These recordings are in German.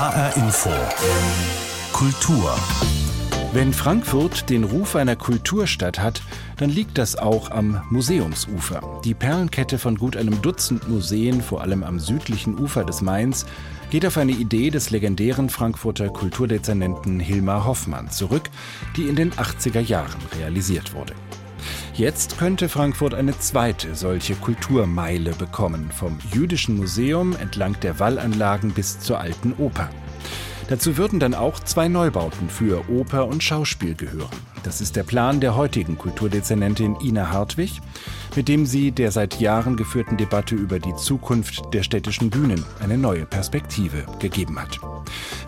HR Info. Kultur. Wenn Frankfurt den Ruf einer Kulturstadt hat, dann liegt das auch am Museumsufer. Die Perlenkette von gut einem Dutzend Museen, vor allem am südlichen Ufer des Mains, geht auf eine Idee des legendären Frankfurter Kulturdezernenten Hilmar Hoffmann zurück, die in den 80er Jahren realisiert wurde. Jetzt könnte Frankfurt eine zweite solche Kulturmeile bekommen, vom Jüdischen Museum entlang der Wallanlagen bis zur Alten Oper. Dazu würden dann auch zwei Neubauten für Oper und Schauspiel gehören. Das ist der Plan der heutigen Kulturdezernentin Ina Hartwig, mit dem sie der seit Jahren geführten Debatte über die Zukunft der städtischen Bühnen eine neue Perspektive gegeben hat.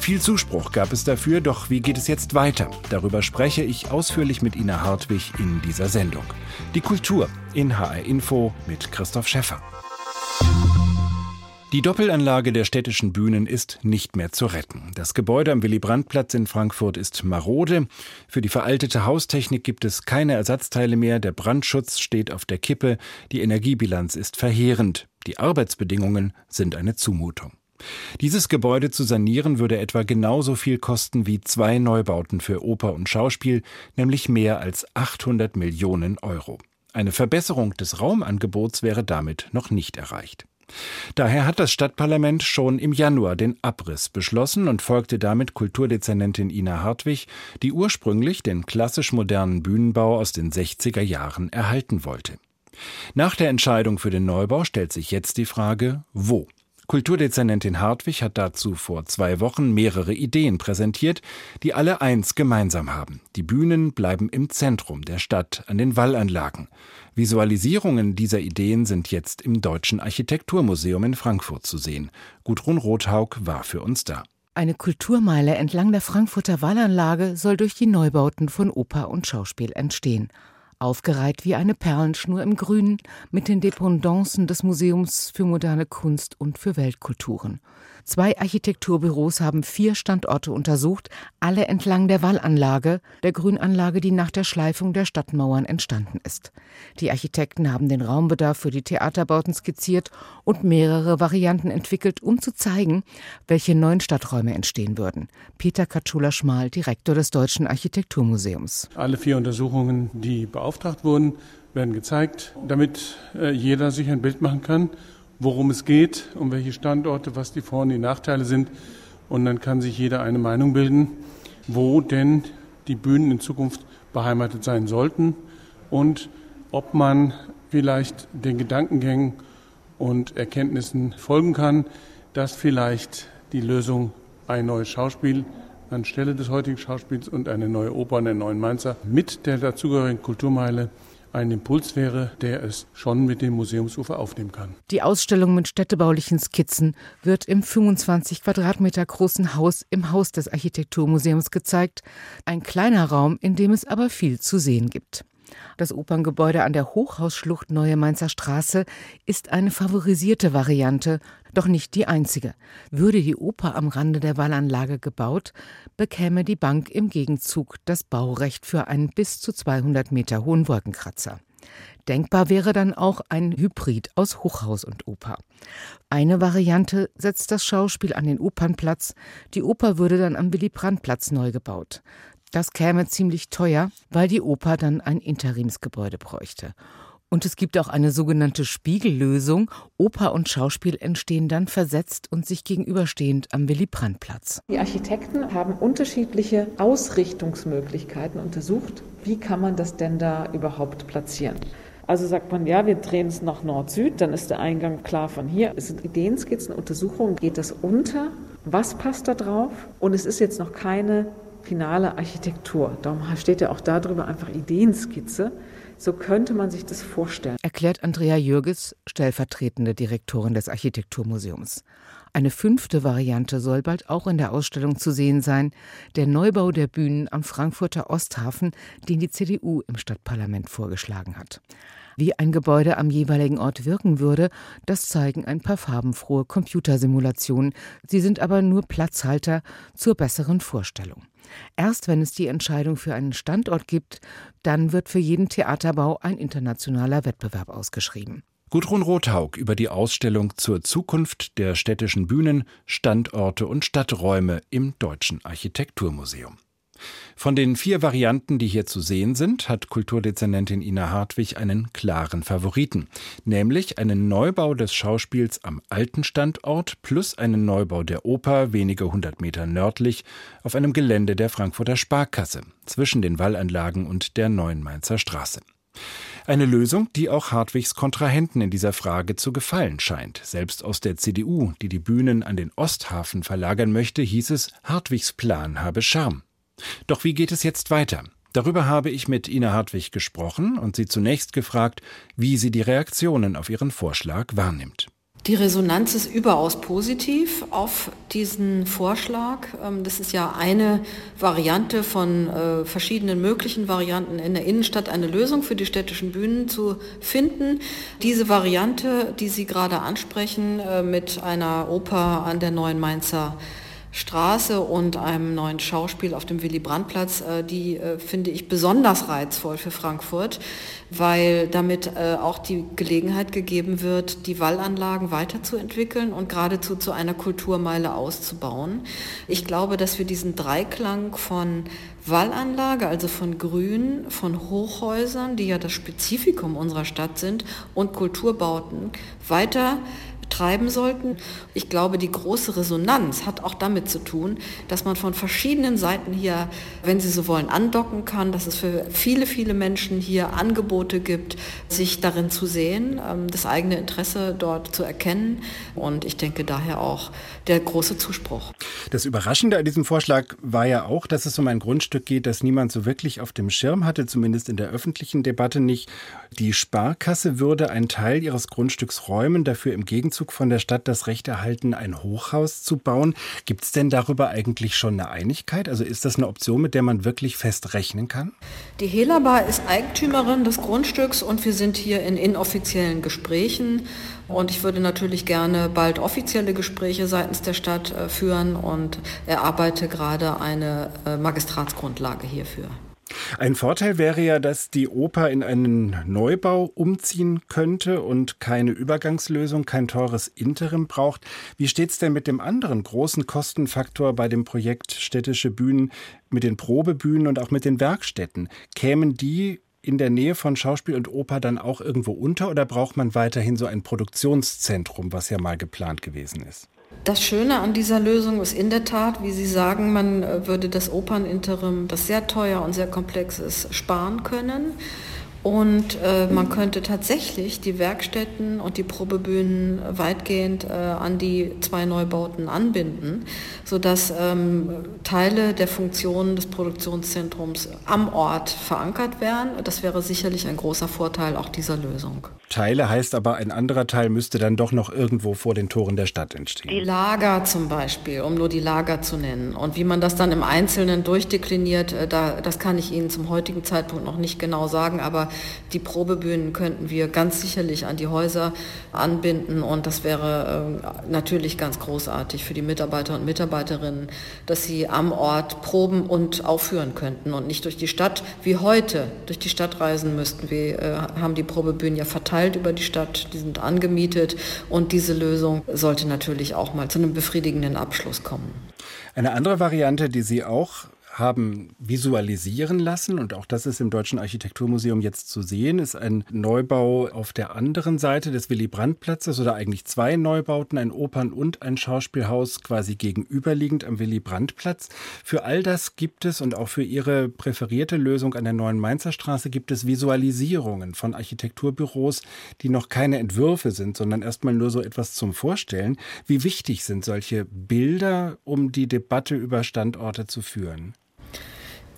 Viel Zuspruch gab es dafür, doch wie geht es jetzt weiter? Darüber spreche ich ausführlich mit Ina Hartwig in dieser Sendung. Die Kultur in HR Info mit Christoph Schäffer. Die Doppelanlage der städtischen Bühnen ist nicht mehr zu retten. Das Gebäude am Willy-Brandt-Platz in Frankfurt ist marode. Für die veraltete Haustechnik gibt es keine Ersatzteile mehr. Der Brandschutz steht auf der Kippe. Die Energiebilanz ist verheerend. Die Arbeitsbedingungen sind eine Zumutung. Dieses Gebäude zu sanieren würde etwa genauso viel kosten wie zwei Neubauten für Oper und Schauspiel, nämlich mehr als 800 Millionen Euro. Eine Verbesserung des Raumangebots wäre damit noch nicht erreicht. Daher hat das Stadtparlament schon im Januar den Abriss beschlossen und folgte damit Kulturdezernentin Ina Hartwig, die ursprünglich den klassisch modernen Bühnenbau aus den 60er Jahren erhalten wollte. Nach der Entscheidung für den Neubau stellt sich jetzt die Frage, wo? Kulturdezernentin Hartwig hat dazu vor zwei Wochen mehrere Ideen präsentiert, die alle eins gemeinsam haben. Die Bühnen bleiben im Zentrum der Stadt, an den Wallanlagen. Visualisierungen dieser Ideen sind jetzt im Deutschen Architekturmuseum in Frankfurt zu sehen. Gudrun Rothaug war für uns da. Eine Kulturmeile entlang der Frankfurter Wallanlage soll durch die Neubauten von Oper und Schauspiel entstehen aufgereiht wie eine Perlenschnur im Grünen mit den Dependancen des Museums für moderne Kunst und für Weltkulturen. Zwei Architekturbüros haben vier Standorte untersucht, alle entlang der Wallanlage, der Grünanlage, die nach der Schleifung der Stadtmauern entstanden ist. Die Architekten haben den Raumbedarf für die Theaterbauten skizziert und mehrere Varianten entwickelt, um zu zeigen, welche neuen Stadträume entstehen würden. Peter Katschula-Schmal, Direktor des Deutschen Architekturmuseums. Alle vier Untersuchungen, die beauftragt wurden, werden gezeigt, damit äh, jeder sich ein Bild machen kann worum es geht, um welche Standorte, was die Vor- und die Nachteile sind. Und dann kann sich jeder eine Meinung bilden, wo denn die Bühnen in Zukunft beheimatet sein sollten und ob man vielleicht den Gedankengängen und Erkenntnissen folgen kann, dass vielleicht die Lösung ein neues Schauspiel anstelle des heutigen Schauspiels und eine neue Oper in der neuen Mainzer mit der dazugehörigen Kulturmeile ein Impuls wäre, der es schon mit dem Museumsufer aufnehmen kann. Die Ausstellung mit städtebaulichen Skizzen wird im 25 Quadratmeter großen Haus im Haus des Architekturmuseums gezeigt. Ein kleiner Raum, in dem es aber viel zu sehen gibt. Das Operngebäude an der Hochhausschlucht Neue Mainzer Straße ist eine favorisierte Variante, doch nicht die einzige. Würde die Oper am Rande der Wallanlage gebaut, bekäme die Bank im Gegenzug das Baurecht für einen bis zu 200 Meter hohen Wolkenkratzer. Denkbar wäre dann auch ein Hybrid aus Hochhaus und Oper. Eine Variante setzt das Schauspiel an den Opernplatz, die Oper würde dann am Willy-Brandt-Platz neu gebaut. Das käme ziemlich teuer, weil die Oper dann ein Interimsgebäude bräuchte. Und es gibt auch eine sogenannte Spiegellösung. Oper und Schauspiel entstehen dann versetzt und sich gegenüberstehend am Willy-Brandt-Platz. Die Architekten haben unterschiedliche Ausrichtungsmöglichkeiten untersucht. Wie kann man das denn da überhaupt platzieren? Also sagt man, ja, wir drehen es nach Nord-Süd, dann ist der Eingang klar von hier. Es sind Ideenskizzen, Untersuchungen, geht das unter? Was passt da drauf? Und es ist jetzt noch keine finale Architektur. Darum steht ja auch darüber einfach Ideenskizze. So könnte man sich das vorstellen. Erklärt Andrea Jürges, stellvertretende Direktorin des Architekturmuseums. Eine fünfte Variante soll bald auch in der Ausstellung zu sehen sein, der Neubau der Bühnen am Frankfurter Osthafen, den die CDU im Stadtparlament vorgeschlagen hat. Wie ein Gebäude am jeweiligen Ort wirken würde, das zeigen ein paar farbenfrohe Computersimulationen. Sie sind aber nur Platzhalter zur besseren Vorstellung. Erst wenn es die Entscheidung für einen Standort gibt, dann wird für jeden Theaterbau ein internationaler Wettbewerb ausgeschrieben. Gudrun Rothaug über die Ausstellung zur Zukunft der städtischen Bühnen, Standorte und Stadträume im Deutschen Architekturmuseum. Von den vier Varianten, die hier zu sehen sind, hat Kulturdezernentin Ina Hartwig einen klaren Favoriten, nämlich einen Neubau des Schauspiels am alten Standort plus einen Neubau der Oper wenige hundert Meter nördlich auf einem Gelände der Frankfurter Sparkasse zwischen den Wallanlagen und der Neuen Mainzer Straße. Eine Lösung, die auch Hartwigs Kontrahenten in dieser Frage zu gefallen scheint. Selbst aus der CDU, die die Bühnen an den Osthafen verlagern möchte, hieß es, Hartwigs Plan habe Charme. Doch wie geht es jetzt weiter? Darüber habe ich mit Ina Hartwig gesprochen und sie zunächst gefragt, wie sie die Reaktionen auf ihren Vorschlag wahrnimmt. Die Resonanz ist überaus positiv auf diesen Vorschlag. Ähm, das ist ja eine Variante von äh, verschiedenen möglichen Varianten in der Innenstadt, eine Lösung für die städtischen Bühnen zu finden. Diese Variante, die Sie gerade ansprechen, äh, mit einer Oper an der neuen Mainzer Straße und einem neuen Schauspiel auf dem Willy Brandt-Platz, äh, die äh, finde ich besonders reizvoll für Frankfurt, weil damit äh, auch die Gelegenheit gegeben wird, die Wallanlagen weiterzuentwickeln und geradezu zu einer Kulturmeile auszubauen. Ich glaube, dass wir diesen Dreiklang von Wallanlage, also von Grün, von Hochhäusern, die ja das Spezifikum unserer Stadt sind, und Kulturbauten weiter treiben sollten. Ich glaube, die große Resonanz hat auch damit zu tun, dass man von verschiedenen Seiten hier, wenn Sie so wollen, andocken kann, dass es für viele, viele Menschen hier Angebote gibt, sich darin zu sehen, ähm, das eigene Interesse dort zu erkennen. Und ich denke daher auch der große Zuspruch. Das Überraschende an diesem Vorschlag war ja auch, dass es um ein Grundstück geht, das niemand so wirklich auf dem Schirm hatte, zumindest in der öffentlichen Debatte nicht. Die Sparkasse würde einen Teil ihres Grundstücks räumen, dafür im Gegenzug von der Stadt das Recht erhalten, ein Hochhaus zu bauen. Gibt es denn darüber eigentlich schon eine Einigkeit? Also ist das eine Option, mit der man wirklich fest rechnen kann? Die Helabar ist Eigentümerin des Grundstücks und wir sind hier in inoffiziellen Gesprächen. Und ich würde natürlich gerne bald offizielle Gespräche seitens der Stadt äh, führen und erarbeite gerade eine äh, Magistratsgrundlage hierfür. Ein Vorteil wäre ja, dass die Oper in einen Neubau umziehen könnte und keine Übergangslösung, kein teures Interim braucht. Wie steht es denn mit dem anderen großen Kostenfaktor bei dem Projekt Städtische Bühnen, mit den Probebühnen und auch mit den Werkstätten? Kämen die in der Nähe von Schauspiel und Oper dann auch irgendwo unter oder braucht man weiterhin so ein Produktionszentrum, was ja mal geplant gewesen ist? Das Schöne an dieser Lösung ist in der Tat, wie Sie sagen, man äh, würde das Operninterim, das sehr teuer und sehr komplex ist, sparen können. Und äh, man könnte tatsächlich die Werkstätten und die Probebühnen weitgehend äh, an die zwei Neubauten anbinden, sodass ähm, Teile der Funktionen des Produktionszentrums am Ort verankert wären. Das wäre sicherlich ein großer Vorteil auch dieser Lösung. Teile heißt aber, ein anderer Teil müsste dann doch noch irgendwo vor den Toren der Stadt entstehen. Die Lager zum Beispiel, um nur die Lager zu nennen. Und wie man das dann im Einzelnen durchdekliniert, äh, da, das kann ich Ihnen zum heutigen Zeitpunkt noch nicht genau sagen, aber die Probebühnen könnten wir ganz sicherlich an die Häuser anbinden und das wäre äh, natürlich ganz großartig für die Mitarbeiter und Mitarbeiterinnen, dass sie am Ort proben und aufführen könnten und nicht durch die Stadt wie heute durch die Stadt reisen müssten. Wir äh, haben die Probebühnen ja verteilt über die Stadt, die sind angemietet und diese Lösung sollte natürlich auch mal zu einem befriedigenden Abschluss kommen. Eine andere Variante, die Sie auch haben visualisieren lassen und auch das ist im Deutschen Architekturmuseum jetzt zu sehen, ist ein Neubau auf der anderen Seite des Willy Brandt Platzes oder eigentlich zwei Neubauten, ein Opern- und ein Schauspielhaus quasi gegenüberliegend am Willy Brandt Platz. Für all das gibt es und auch für Ihre präferierte Lösung an der neuen Mainzer Straße gibt es Visualisierungen von Architekturbüros, die noch keine Entwürfe sind, sondern erstmal nur so etwas zum Vorstellen. Wie wichtig sind solche Bilder, um die Debatte über Standorte zu führen?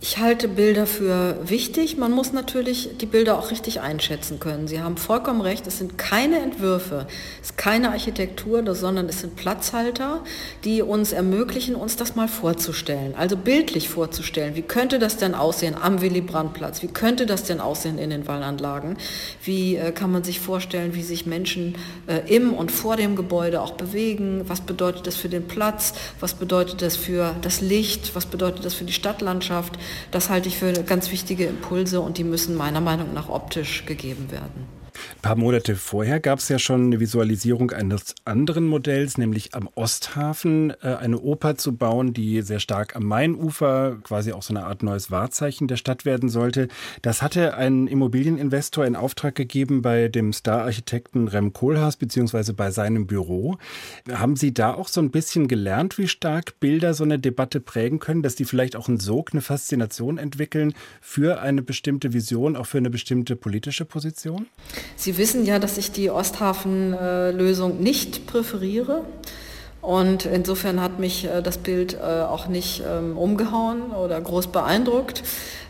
Ich halte Bilder für wichtig. Man muss natürlich die Bilder auch richtig einschätzen können. Sie haben vollkommen recht, es sind keine Entwürfe, es ist keine Architektur, sondern es sind Platzhalter, die uns ermöglichen, uns das mal vorzustellen. Also bildlich vorzustellen. Wie könnte das denn aussehen am Willy Brandt-Platz? Wie könnte das denn aussehen in den Wallanlagen? Wie äh, kann man sich vorstellen, wie sich Menschen äh, im und vor dem Gebäude auch bewegen? Was bedeutet das für den Platz? Was bedeutet das für das Licht? Was bedeutet das für die Stadtlandschaft? Das halte ich für ganz wichtige Impulse und die müssen meiner Meinung nach optisch gegeben werden. Ein paar Monate vorher gab es ja schon eine Visualisierung eines anderen Modells, nämlich am Osthafen äh, eine Oper zu bauen, die sehr stark am Mainufer quasi auch so eine Art neues Wahrzeichen der Stadt werden sollte. Das hatte ein Immobilieninvestor in Auftrag gegeben bei dem Star-Architekten Rem Kohlhaas beziehungsweise bei seinem Büro. Haben Sie da auch so ein bisschen gelernt, wie stark Bilder so eine Debatte prägen können, dass die vielleicht auch einen Sog, eine Faszination entwickeln für eine bestimmte Vision, auch für eine bestimmte politische Position? Sie wissen ja, dass ich die Osthafen-Lösung nicht präferiere. Und insofern hat mich äh, das Bild äh, auch nicht ähm, umgehauen oder groß beeindruckt.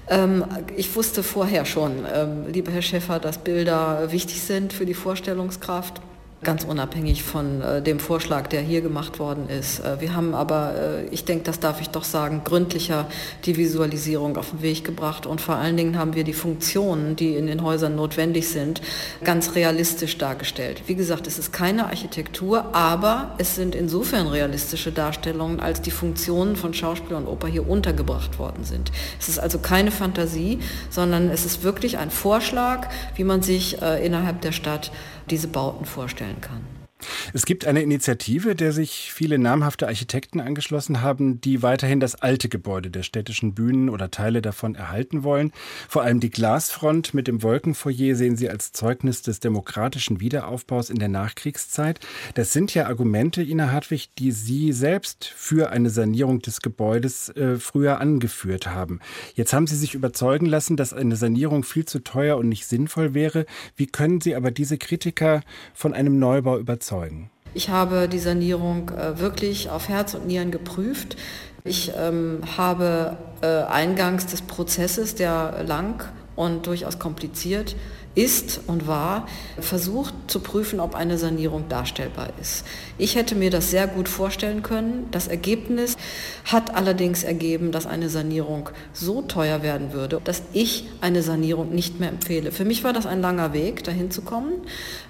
Ähm, ich wusste vorher schon, ähm, lieber Herr Schäfer, dass Bilder wichtig sind für die Vorstellungskraft ganz unabhängig von äh, dem Vorschlag, der hier gemacht worden ist. Äh, wir haben aber, äh, ich denke, das darf ich doch sagen, gründlicher die Visualisierung auf den Weg gebracht und vor allen Dingen haben wir die Funktionen, die in den Häusern notwendig sind, ganz realistisch dargestellt. Wie gesagt, es ist keine Architektur, aber es sind insofern realistische Darstellungen, als die Funktionen von Schauspiel und Oper hier untergebracht worden sind. Es ist also keine Fantasie, sondern es ist wirklich ein Vorschlag, wie man sich äh, innerhalb der Stadt diese Bauten vorstellen kann. Es gibt eine Initiative, der sich viele namhafte Architekten angeschlossen haben, die weiterhin das alte Gebäude der städtischen Bühnen oder Teile davon erhalten wollen. Vor allem die Glasfront mit dem Wolkenfoyer sehen sie als Zeugnis des demokratischen Wiederaufbaus in der Nachkriegszeit. Das sind ja Argumente, Ina Hartwig, die Sie selbst für eine Sanierung des Gebäudes äh, früher angeführt haben. Jetzt haben Sie sich überzeugen lassen, dass eine Sanierung viel zu teuer und nicht sinnvoll wäre. Wie können Sie aber diese Kritiker von einem Neubau überzeugen? Überzeugen? Ich habe die Sanierung äh, wirklich auf Herz und Nieren geprüft. Ich ähm, habe äh, eingangs des Prozesses, der lang und durchaus kompliziert ist und war, versucht zu prüfen, ob eine Sanierung darstellbar ist. Ich hätte mir das sehr gut vorstellen können. Das Ergebnis hat allerdings ergeben, dass eine Sanierung so teuer werden würde, dass ich eine Sanierung nicht mehr empfehle. Für mich war das ein langer Weg, dahin zu kommen.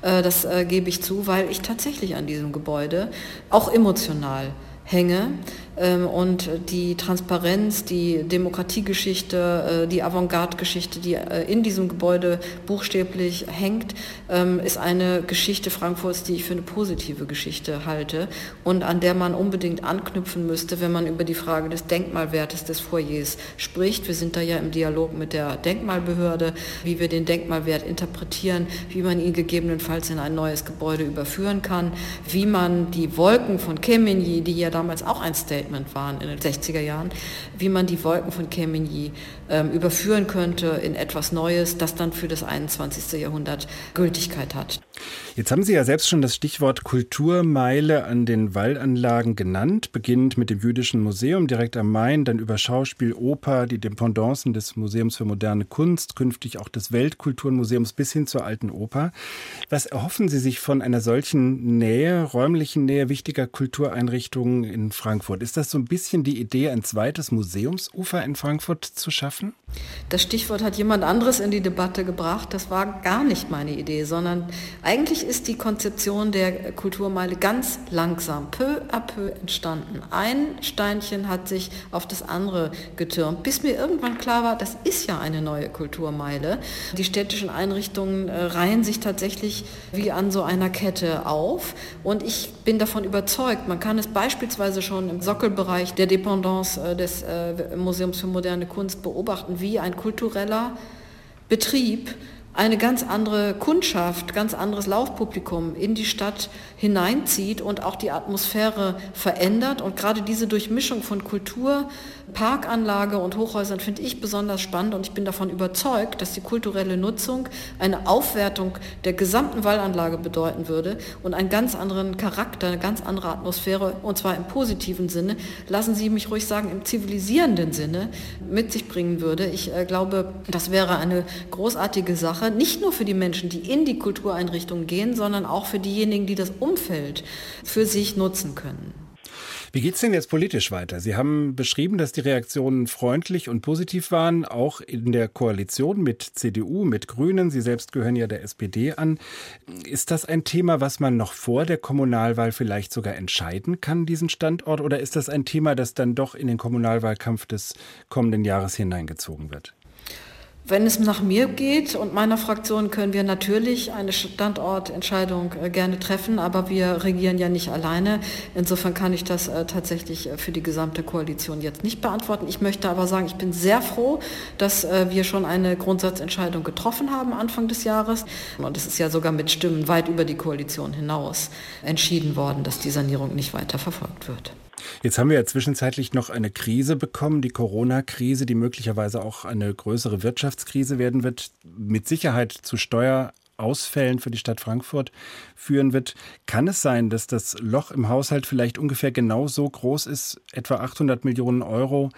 Äh, das äh, gebe ich zu, weil ich tatsächlich an diesem Gebäude auch emotional hänge und die Transparenz, die Demokratiegeschichte, äh, die Avantgarde-Geschichte, die äh, in diesem Gebäude buchstäblich hängt, ähm, ist eine Geschichte Frankfurts, die ich für eine positive Geschichte halte und an der man unbedingt anknüpfen müsste, wenn man über die Frage des Denkmalwertes des Foyers spricht. Wir sind da ja im Dialog mit der Denkmalbehörde, wie wir den Denkmalwert interpretieren, wie man ihn gegebenenfalls in ein neues Gebäude überführen kann, wie man die Wolken von Kemeny, die ja damals auch ein Statement Statement waren in den 60er Jahren, wie man die Wolken von Kemeny ähm, überführen könnte in etwas Neues, das dann für das 21. Jahrhundert Gültigkeit hat. Jetzt haben Sie ja selbst schon das Stichwort Kulturmeile an den Wallanlagen genannt, beginnend mit dem Jüdischen Museum direkt am Main, dann über Schauspiel, Oper, die Dependancen des Museums für moderne Kunst, künftig auch des Weltkulturmuseums bis hin zur Alten Oper. Was erhoffen Sie sich von einer solchen Nähe, räumlichen Nähe wichtiger Kultureinrichtungen in Frankfurt? Ist das so ein bisschen die Idee, ein zweites Museumsufer in Frankfurt zu schaffen? Das Stichwort hat jemand anderes in die Debatte gebracht. Das war gar nicht meine Idee, sondern eigentlich ist die Konzeption der Kulturmeile ganz langsam, peu à peu entstanden. Ein Steinchen hat sich auf das andere getürmt, bis mir irgendwann klar war, das ist ja eine neue Kulturmeile. Die städtischen Einrichtungen äh, reihen sich tatsächlich wie an so einer Kette auf und ich bin davon überzeugt, man kann es beispielsweise schon im Sockelbereich der Dependance äh, des äh, Museums für moderne Kunst beobachten, wie ein kultureller Betrieb eine ganz andere Kundschaft, ganz anderes Laufpublikum in die Stadt hineinzieht und auch die Atmosphäre verändert. Und gerade diese Durchmischung von Kultur, Parkanlage und Hochhäusern finde ich besonders spannend und ich bin davon überzeugt, dass die kulturelle Nutzung eine Aufwertung der gesamten Wallanlage bedeuten würde und einen ganz anderen Charakter, eine ganz andere Atmosphäre und zwar im positiven Sinne, lassen Sie mich ruhig sagen, im zivilisierenden Sinne mit sich bringen würde. Ich äh, glaube, das wäre eine großartige Sache, nicht nur für die Menschen, die in die Kultureinrichtungen gehen, sondern auch für diejenigen, die das Umfeld für sich nutzen können. Wie geht es denn jetzt politisch weiter? Sie haben beschrieben, dass die Reaktionen freundlich und positiv waren, auch in der Koalition mit CDU, mit Grünen. Sie selbst gehören ja der SPD an. Ist das ein Thema, was man noch vor der Kommunalwahl vielleicht sogar entscheiden kann, diesen Standort? Oder ist das ein Thema, das dann doch in den Kommunalwahlkampf des kommenden Jahres hineingezogen wird? Wenn es nach mir geht und meiner Fraktion können wir natürlich eine Standortentscheidung äh, gerne treffen, aber wir regieren ja nicht alleine. Insofern kann ich das äh, tatsächlich äh, für die gesamte Koalition jetzt nicht beantworten. Ich möchte aber sagen, ich bin sehr froh, dass wir schon eine Grundsatzentscheidung getroffen haben Anfang des Jahres. Und es ist ja sogar mit Stimmen weit über die Koalition hinaus entschieden worden, dass die Sanierung nicht weiter verfolgt wird. Jetzt haben wir ja zwischenzeitlich noch eine Krise bekommen, die Corona-Krise, die möglicherweise auch eine größere Wirtschaftskrise werden wird, mit Sicherheit zu Steuerausfällen für die Stadt Frankfurt führen wird. Kann es sein, dass das Loch im Haushalt vielleicht ungefähr genauso groß ist, etwa 800 Millionen Euro,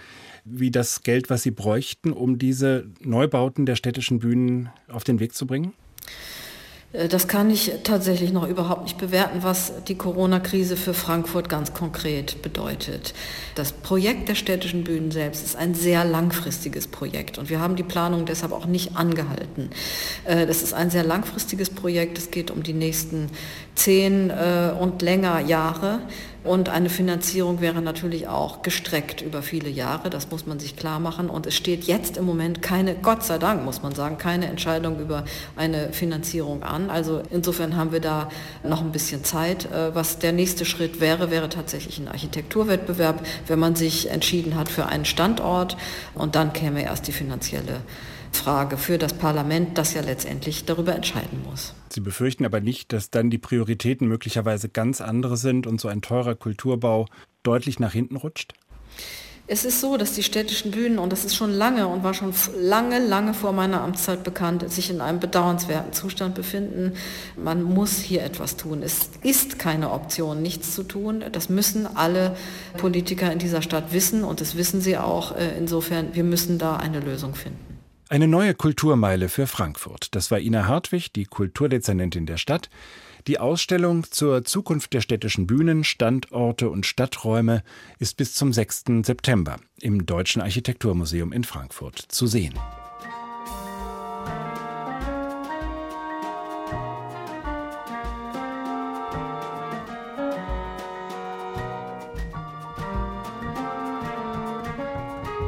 wie das Geld, was Sie bräuchten, um diese Neubauten der städtischen Bühnen auf den Weg zu bringen? Äh, das kann ich tatsächlich noch überhaupt nicht bewerten, was die Corona-Krise für Frankfurt ganz konkret bedeutet. Das Projekt der städtischen Bühnen selbst ist ein sehr langfristiges Projekt und wir haben die Planung deshalb auch nicht angehalten. Äh, das ist ein sehr langfristiges Projekt. Es geht um die nächsten zehn äh, und länger Jahre. Und eine Finanzierung wäre natürlich auch gestreckt über viele Jahre, das muss man sich klar machen. Und es steht jetzt im Moment keine, Gott sei Dank muss man sagen, keine Entscheidung über eine Finanzierung an. Also insofern haben wir da noch ein bisschen Zeit. Äh, was der nächste Schritt wäre, wäre tatsächlich ein Architekturwettbewerb, wenn man sich entschieden hat für einen Standort. Und dann käme erst die finanzielle Frage für das Parlament, das ja letztendlich darüber entscheiden muss. Sie befürchten aber nicht, dass dann die Prioritäten möglicherweise ganz andere sind und so ein teurer Kulturbau deutlich nach hinten rutscht? Es ist so, dass die städtischen Bühnen, und das ist schon lange und war schon lange, lange vor meiner Amtszeit bekannt, sich in einem bedauernswerten Zustand befinden. Man muss hier etwas tun. Es ist keine Option, nichts zu tun. Das müssen alle Politiker in dieser Stadt wissen und das wissen sie auch. Äh, insofern, wir müssen da eine Lösung finden. Eine neue Kulturmeile für Frankfurt. Das war Ina Hartwig, die Kulturdezernentin der Stadt. Die Ausstellung zur Zukunft der städtischen Bühnen, Standorte und Stadträume ist bis zum 6. September im Deutschen Architekturmuseum in Frankfurt zu sehen.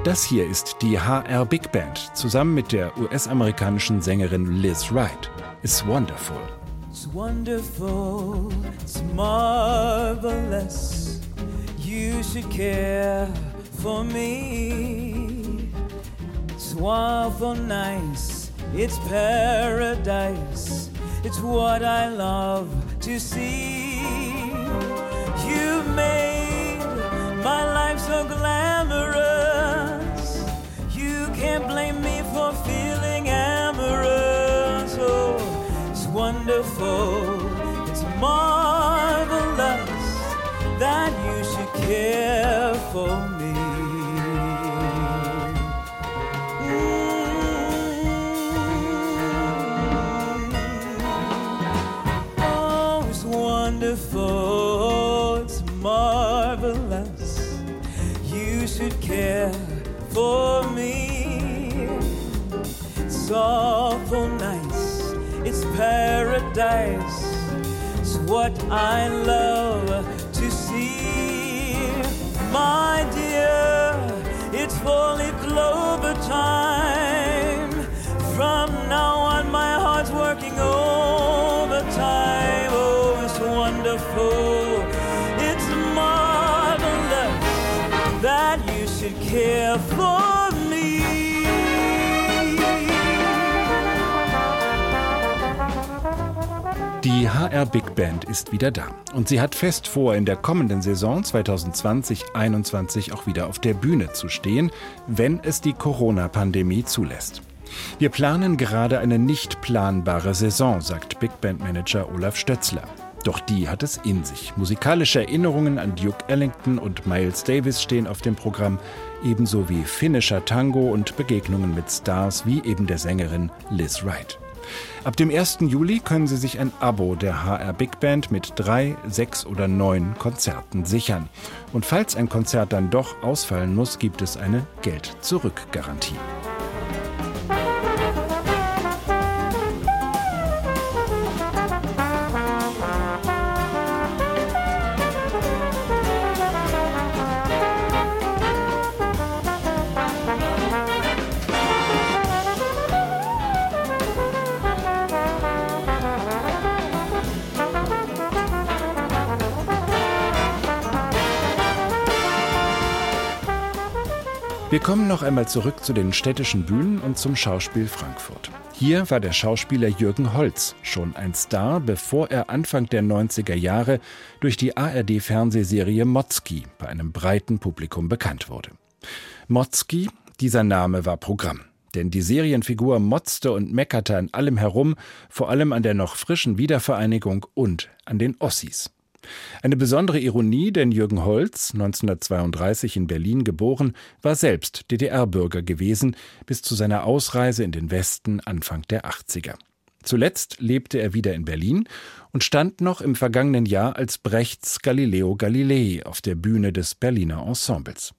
Das hier ist die HR Big Band zusammen mit der US-amerikanischen Sängerin Liz Wright. It's wonderful. It's wonderful, it's marvelous. You should care for me. It's wonderful, nice, it's paradise. It's what I love to see. You made my life so glamorous. Can't blame me for feeling amorous. Oh, it's wonderful, I love to see. My dear, it's fully clover time. HR Big Band ist wieder da und sie hat fest vor, in der kommenden Saison 2020-21 auch wieder auf der Bühne zu stehen, wenn es die Corona-Pandemie zulässt. Wir planen gerade eine nicht planbare Saison, sagt Big Band Manager Olaf Stötzler. Doch die hat es in sich. Musikalische Erinnerungen an Duke Ellington und Miles Davis stehen auf dem Programm, ebenso wie finnischer Tango und Begegnungen mit Stars wie eben der Sängerin Liz Wright. Ab dem 1. Juli können Sie sich ein Abo der HR Big Band mit drei, sechs oder neun Konzerten sichern. Und falls ein Konzert dann doch ausfallen muss, gibt es eine Geld-Zurück-Garantie. Wir kommen noch einmal zurück zu den städtischen Bühnen und zum Schauspiel Frankfurt. Hier war der Schauspieler Jürgen Holz schon ein Star, bevor er Anfang der 90er Jahre durch die ARD-Fernsehserie Motzki bei einem breiten Publikum bekannt wurde. Motzki, dieser Name war Programm. Denn die Serienfigur motzte und meckerte an allem herum, vor allem an der noch frischen Wiedervereinigung und an den Ossis. Eine besondere Ironie, denn Jürgen Holz, 1932 in Berlin geboren, war selbst DDR-Bürger gewesen, bis zu seiner Ausreise in den Westen Anfang der 80er. Zuletzt lebte er wieder in Berlin und stand noch im vergangenen Jahr als Brechts Galileo Galilei auf der Bühne des Berliner Ensembles.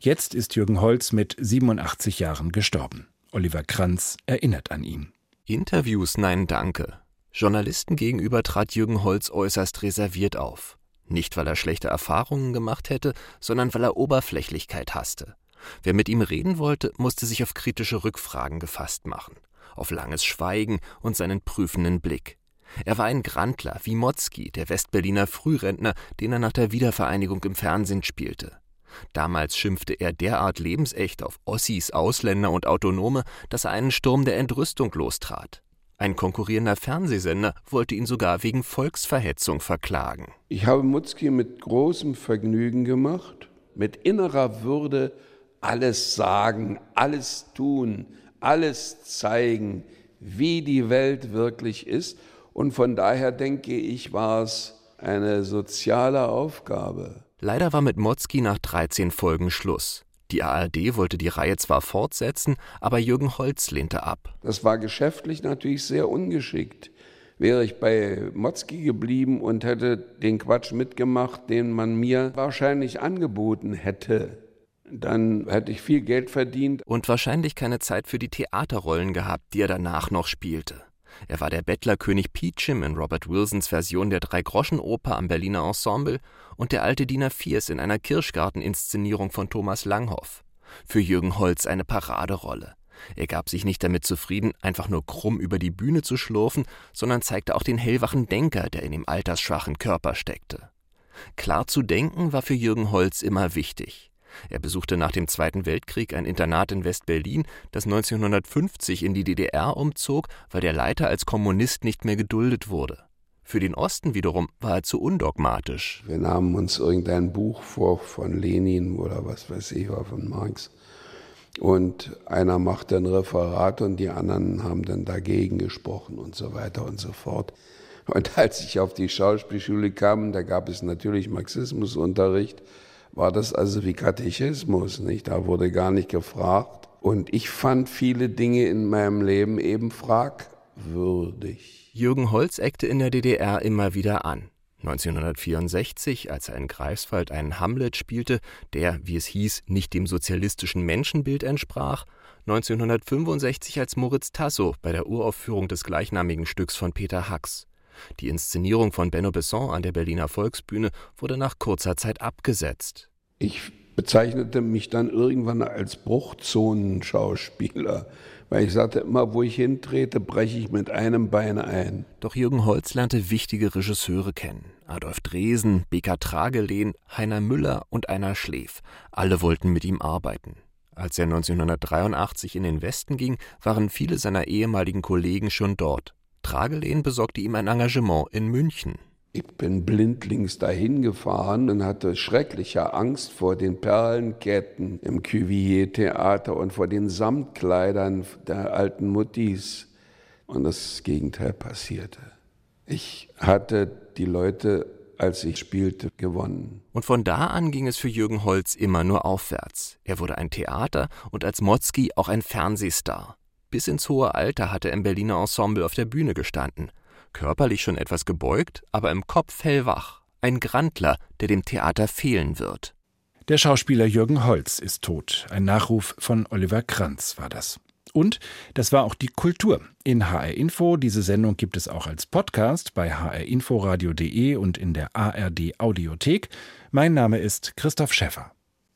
Jetzt ist Jürgen Holz mit 87 Jahren gestorben. Oliver Kranz erinnert an ihn. Interviews, nein, danke. Journalisten gegenüber trat Jürgen Holz äußerst reserviert auf. Nicht, weil er schlechte Erfahrungen gemacht hätte, sondern weil er Oberflächlichkeit hasste. Wer mit ihm reden wollte, musste sich auf kritische Rückfragen gefasst machen, auf langes Schweigen und seinen prüfenden Blick. Er war ein Grandler, wie Motzki, der Westberliner Frührentner, den er nach der Wiedervereinigung im Fernsehen spielte. Damals schimpfte er derart lebensecht auf Ossis, Ausländer und Autonome, dass er einen Sturm der Entrüstung lostrat. Ein konkurrierender Fernsehsender wollte ihn sogar wegen Volksverhetzung verklagen. Ich habe Mutzki mit großem Vergnügen gemacht, mit innerer Würde alles sagen, alles tun, alles zeigen, wie die Welt wirklich ist. Und von daher denke ich, war es eine soziale Aufgabe. Leider war mit Motzki nach 13 Folgen Schluss. Die ARD wollte die Reihe zwar fortsetzen, aber Jürgen Holz lehnte ab. Das war geschäftlich natürlich sehr ungeschickt. Wäre ich bei Motzki geblieben und hätte den Quatsch mitgemacht, den man mir wahrscheinlich angeboten hätte, dann hätte ich viel Geld verdient. Und wahrscheinlich keine Zeit für die Theaterrollen gehabt, die er danach noch spielte. Er war der Bettlerkönig Peachum in Robert Wilsons Version der Drei-Groschen-Oper am Berliner Ensemble und der alte Diener Fiers in einer Kirschgarten-Inszenierung von Thomas Langhoff. Für Jürgen Holz eine Paraderolle. Er gab sich nicht damit zufrieden, einfach nur krumm über die Bühne zu schlurfen, sondern zeigte auch den hellwachen Denker, der in dem altersschwachen Körper steckte. Klar zu denken war für Jürgen Holz immer wichtig. Er besuchte nach dem Zweiten Weltkrieg ein Internat in West-Berlin, das 1950 in die DDR umzog, weil der Leiter als Kommunist nicht mehr geduldet wurde. Für den Osten wiederum war er zu undogmatisch. Wir nahmen uns irgendein Buch vor von Lenin oder was weiß ich, war von Marx. Und einer machte ein Referat und die anderen haben dann dagegen gesprochen und so weiter und so fort. Und als ich auf die Schauspielschule kam, da gab es natürlich Marxismusunterricht, war das also wie Katechismus, nicht? Da wurde gar nicht gefragt. Und ich fand viele Dinge in meinem Leben eben fragwürdig. Jürgen Holz eckte in der DDR immer wieder an. 1964, als er in Greifswald einen Hamlet spielte, der, wie es hieß, nicht dem sozialistischen Menschenbild entsprach, 1965 als Moritz Tasso bei der Uraufführung des gleichnamigen Stücks von Peter Hacks. Die Inszenierung von Benno Besson an der Berliner Volksbühne wurde nach kurzer Zeit abgesetzt. Ich bezeichnete mich dann irgendwann als Bruchzonenschauspieler, weil ich sagte, immer wo ich hintrete, breche ich mit einem Bein ein. Doch Jürgen Holz lernte wichtige Regisseure kennen. Adolf Dresen, Beka Tragelehn, Heiner Müller und Einer Schläf. Alle wollten mit ihm arbeiten. Als er 1983 in den Westen ging, waren viele seiner ehemaligen Kollegen schon dort. Tragelehn besorgte ihm ein Engagement in München. Ich bin blindlings dahin gefahren und hatte schreckliche Angst vor den Perlenketten im Cuvier-Theater und vor den Samtkleidern der alten Muttis. Und das Gegenteil passierte. Ich hatte die Leute, als ich spielte, gewonnen. Und von da an ging es für Jürgen Holz immer nur aufwärts. Er wurde ein Theater und als Motzki auch ein Fernsehstar. Bis ins hohe Alter hatte er im Berliner Ensemble auf der Bühne gestanden. Körperlich schon etwas gebeugt, aber im Kopf hellwach. Ein Grandler, der dem Theater fehlen wird. Der Schauspieler Jürgen Holz ist tot. Ein Nachruf von Oliver Kranz war das. Und das war auch die Kultur in HR Info. Diese Sendung gibt es auch als Podcast bei hrinforadio.de und in der ARD Audiothek. Mein Name ist Christoph Schäffer.